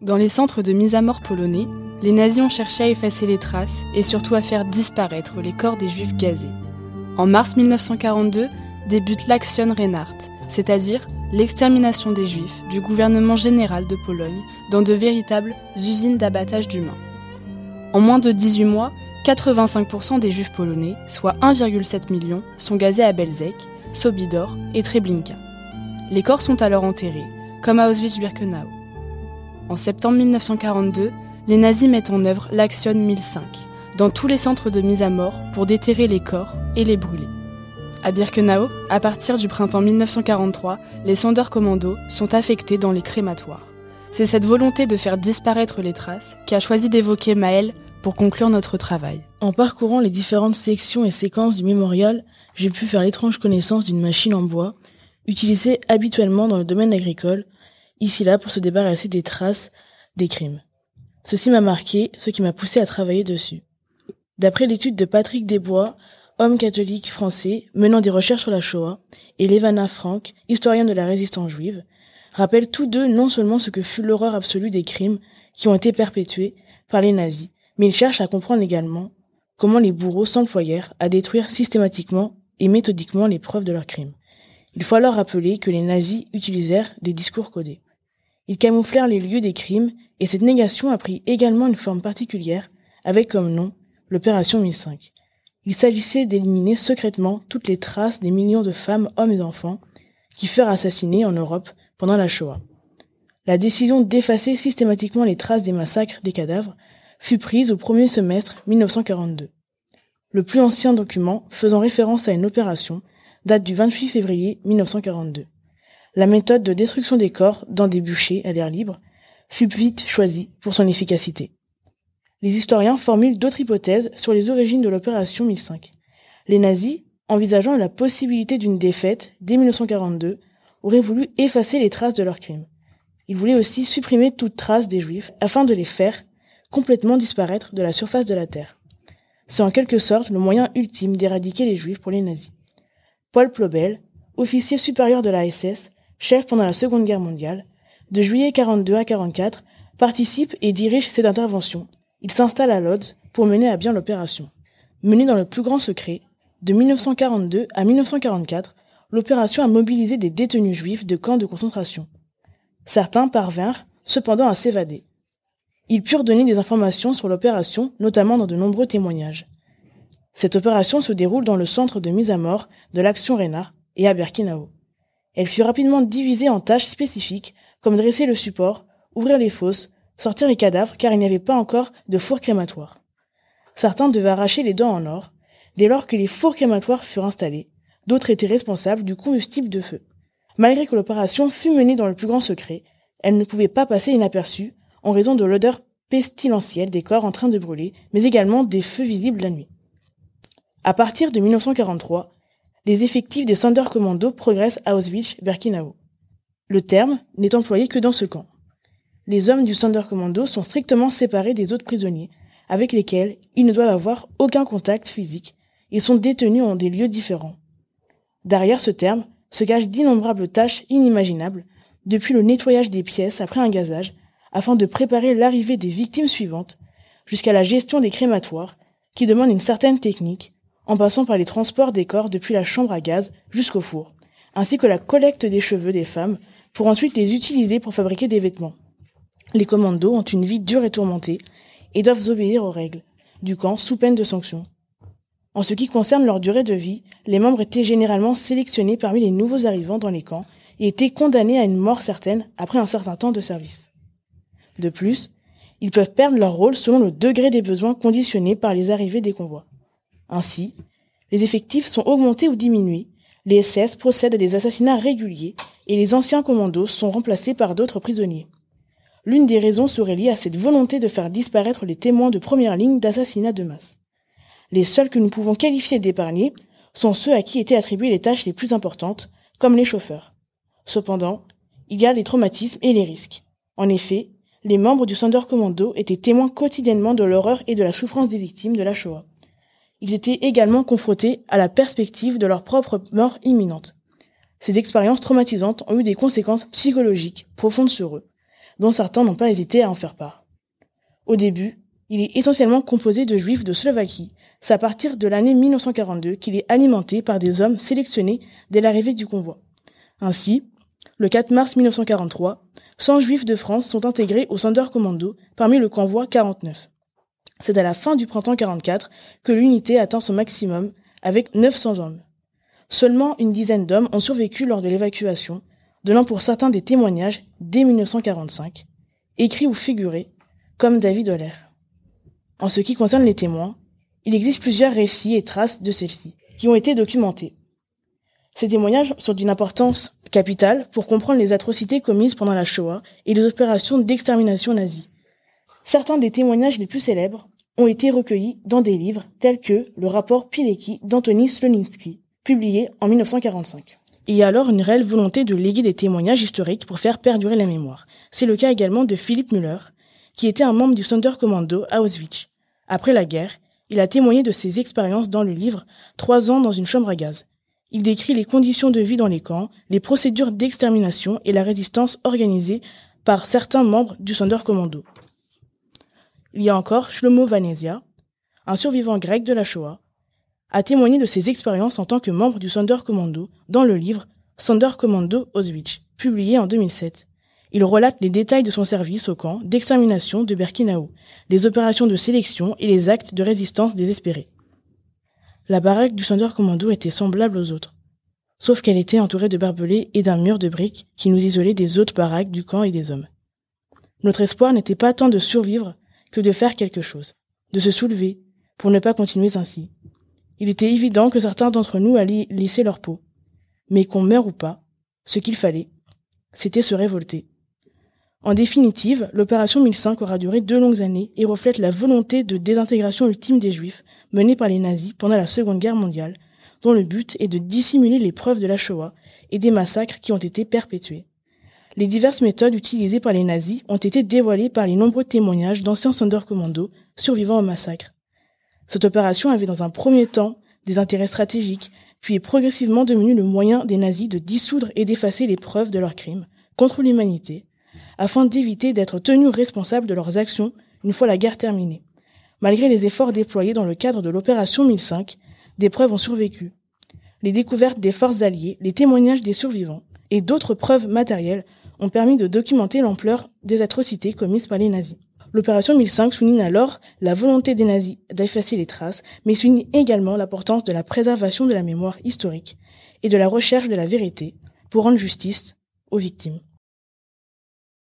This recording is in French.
Dans les centres de mise à mort polonais, les nazis ont cherché à effacer les traces et surtout à faire disparaître les corps des juifs gazés. En mars 1942 débute l'Action Reinhardt, c'est-à-dire l'extermination des juifs du gouvernement général de Pologne dans de véritables usines d'abattage d'humains. En moins de 18 mois, 85% des juifs polonais, soit 1,7 million, sont gazés à Belzec, Sobidor et Treblinka. Les corps sont alors enterrés, comme à Auschwitz-Birkenau. En septembre 1942, les nazis mettent en œuvre l'Action 1005 dans tous les centres de mise à mort pour déterrer les corps et les brûler. À Birkenau, à partir du printemps 1943, les sondeurs commandos sont affectés dans les crématoires. C'est cette volonté de faire disparaître les traces qui a choisi d'évoquer Maël pour conclure notre travail. En parcourant les différentes sections et séquences du mémorial, j'ai pu faire l'étrange connaissance d'une machine en bois, utilisée habituellement dans le domaine agricole, ici là pour se débarrasser des traces des crimes. Ceci m'a marqué, ce qui m'a poussé à travailler dessus. D'après l'étude de Patrick Desbois, homme catholique français menant des recherches sur la Shoah, et Levana Frank, historien de la résistance juive, rappellent tous deux non seulement ce que fut l'horreur absolue des crimes qui ont été perpétués par les nazis, mais ils cherchent à comprendre également comment les bourreaux s'employèrent à détruire systématiquement et méthodiquement les preuves de leurs crimes. Il faut alors rappeler que les nazis utilisèrent des discours codés. Ils camouflèrent les lieux des crimes et cette négation a pris également une forme particulière avec comme nom l'opération 1005. Il s'agissait d'éliminer secrètement toutes les traces des millions de femmes, hommes et d'enfants qui furent assassinés en Europe pendant la Shoah. La décision d'effacer systématiquement les traces des massacres des cadavres fut prise au premier semestre 1942. Le plus ancien document faisant référence à une opération date du 28 février 1942. La méthode de destruction des corps dans des bûchers à l'air libre fut vite choisie pour son efficacité les historiens formulent d'autres hypothèses sur les origines de l'opération 1005. Les nazis, envisageant la possibilité d'une défaite dès 1942, auraient voulu effacer les traces de leurs crimes. Ils voulaient aussi supprimer toute trace des juifs afin de les faire complètement disparaître de la surface de la Terre. C'est en quelque sorte le moyen ultime d'éradiquer les juifs pour les nazis. Paul Plobel, officier supérieur de la SS, chef pendant la Seconde Guerre mondiale, de juillet 42 à 44, participe et dirige cette intervention il s'installe à Lodz pour mener à bien l'opération. Menée dans le plus grand secret, de 1942 à 1944, l'opération a mobilisé des détenus juifs de camps de concentration. Certains parvinrent cependant à s'évader. Ils purent donner des informations sur l'opération, notamment dans de nombreux témoignages. Cette opération se déroule dans le centre de mise à mort de l'action Reinhardt et à Birkenau. Elle fut rapidement divisée en tâches spécifiques comme dresser le support, ouvrir les fosses, sortir les cadavres car il n'y avait pas encore de four crématoire. Certains devaient arracher les dents en or, dès lors que les fours crématoires furent installés, d'autres étaient responsables du combustible de feu. Malgré que l'opération fut menée dans le plus grand secret, elle ne pouvait pas passer inaperçue en raison de l'odeur pestilentielle des corps en train de brûler, mais également des feux visibles la nuit. À partir de 1943, les effectifs des Sonderkommando progressent à Auschwitz-Birkenau. Le terme n'est employé que dans ce camp les hommes du Sonderkommando sont strictement séparés des autres prisonniers, avec lesquels ils ne doivent avoir aucun contact physique et sont détenus en des lieux différents. Derrière ce terme se cachent d'innombrables tâches inimaginables, depuis le nettoyage des pièces après un gazage, afin de préparer l'arrivée des victimes suivantes, jusqu'à la gestion des crématoires, qui demande une certaine technique, en passant par les transports des corps depuis la chambre à gaz jusqu'au four, ainsi que la collecte des cheveux des femmes pour ensuite les utiliser pour fabriquer des vêtements. Les commandos ont une vie dure et tourmentée et doivent obéir aux règles du camp sous peine de sanctions. En ce qui concerne leur durée de vie, les membres étaient généralement sélectionnés parmi les nouveaux arrivants dans les camps et étaient condamnés à une mort certaine après un certain temps de service. De plus, ils peuvent perdre leur rôle selon le degré des besoins conditionnés par les arrivées des convois. Ainsi, les effectifs sont augmentés ou diminués, les SS procèdent à des assassinats réguliers et les anciens commandos sont remplacés par d'autres prisonniers. L'une des raisons serait liée à cette volonté de faire disparaître les témoins de première ligne d'assassinats de masse. Les seuls que nous pouvons qualifier d'épargnés sont ceux à qui étaient attribuées les tâches les plus importantes, comme les chauffeurs. Cependant, il y a les traumatismes et les risques. En effet, les membres du Sonderkommando étaient témoins quotidiennement de l'horreur et de la souffrance des victimes de la Shoah. Ils étaient également confrontés à la perspective de leur propre mort imminente. Ces expériences traumatisantes ont eu des conséquences psychologiques profondes sur eux, dont certains n'ont pas hésité à en faire part. Au début, il est essentiellement composé de juifs de Slovaquie. C'est à partir de l'année 1942 qu'il est alimenté par des hommes sélectionnés dès l'arrivée du convoi. Ainsi, le 4 mars 1943, 100 juifs de France sont intégrés au Sonderkommando parmi le convoi 49. C'est à la fin du printemps 44 que l'unité atteint son maximum avec 900 hommes. Seulement une dizaine d'hommes ont survécu lors de l'évacuation, donnant pour certains des témoignages dès 1945, écrits ou figurés, comme David Holler. En ce qui concerne les témoins, il existe plusieurs récits et traces de celles-ci, qui ont été documentés. Ces témoignages sont d'une importance capitale pour comprendre les atrocités commises pendant la Shoah et les opérations d'extermination nazie. Certains des témoignages les plus célèbres ont été recueillis dans des livres tels que le rapport Pilecki d'Anthony Sloninsky, publié en 1945. Il y a alors une réelle volonté de léguer des témoignages historiques pour faire perdurer la mémoire. C'est le cas également de Philippe Müller, qui était un membre du Sonderkommando à Auschwitz. Après la guerre, il a témoigné de ses expériences dans le livre Trois ans dans une chambre à gaz. Il décrit les conditions de vie dans les camps, les procédures d'extermination et la résistance organisée par certains membres du Sonderkommando. Il y a encore Shlomo Vanesia, un survivant grec de la Shoah, a témoigné de ses expériences en tant que membre du Sonderkommando dans le livre Sonderkommando Auschwitz, publié en 2007. Il relate les détails de son service au camp d'extermination de Birkenau, les opérations de sélection et les actes de résistance désespérés. La baraque du Sonderkommando était semblable aux autres, sauf qu'elle était entourée de barbelés et d'un mur de briques qui nous isolait des autres baraques du camp et des hommes. Notre espoir n'était pas tant de survivre que de faire quelque chose, de se soulever, pour ne pas continuer ainsi. Il était évident que certains d'entre nous allaient laisser leur peau. Mais qu'on meure ou pas, ce qu'il fallait, c'était se révolter. En définitive, l'opération 1005 aura duré deux longues années et reflète la volonté de désintégration ultime des Juifs menée par les nazis pendant la Seconde Guerre mondiale, dont le but est de dissimuler les preuves de la Shoah et des massacres qui ont été perpétués. Les diverses méthodes utilisées par les nazis ont été dévoilées par les nombreux témoignages d'anciens Sonderkommando survivant au massacre. Cette opération avait dans un premier temps des intérêts stratégiques, puis est progressivement devenue le moyen des nazis de dissoudre et d'effacer les preuves de leurs crimes contre l'humanité, afin d'éviter d'être tenus responsables de leurs actions une fois la guerre terminée. Malgré les efforts déployés dans le cadre de l'opération 1005, des preuves ont survécu. Les découvertes des forces alliées, les témoignages des survivants et d'autres preuves matérielles ont permis de documenter l'ampleur des atrocités commises par les nazis. L'opération 1005 souligne alors la volonté des nazis d'effacer les traces, mais souligne également l'importance de la préservation de la mémoire historique et de la recherche de la vérité pour rendre justice aux victimes.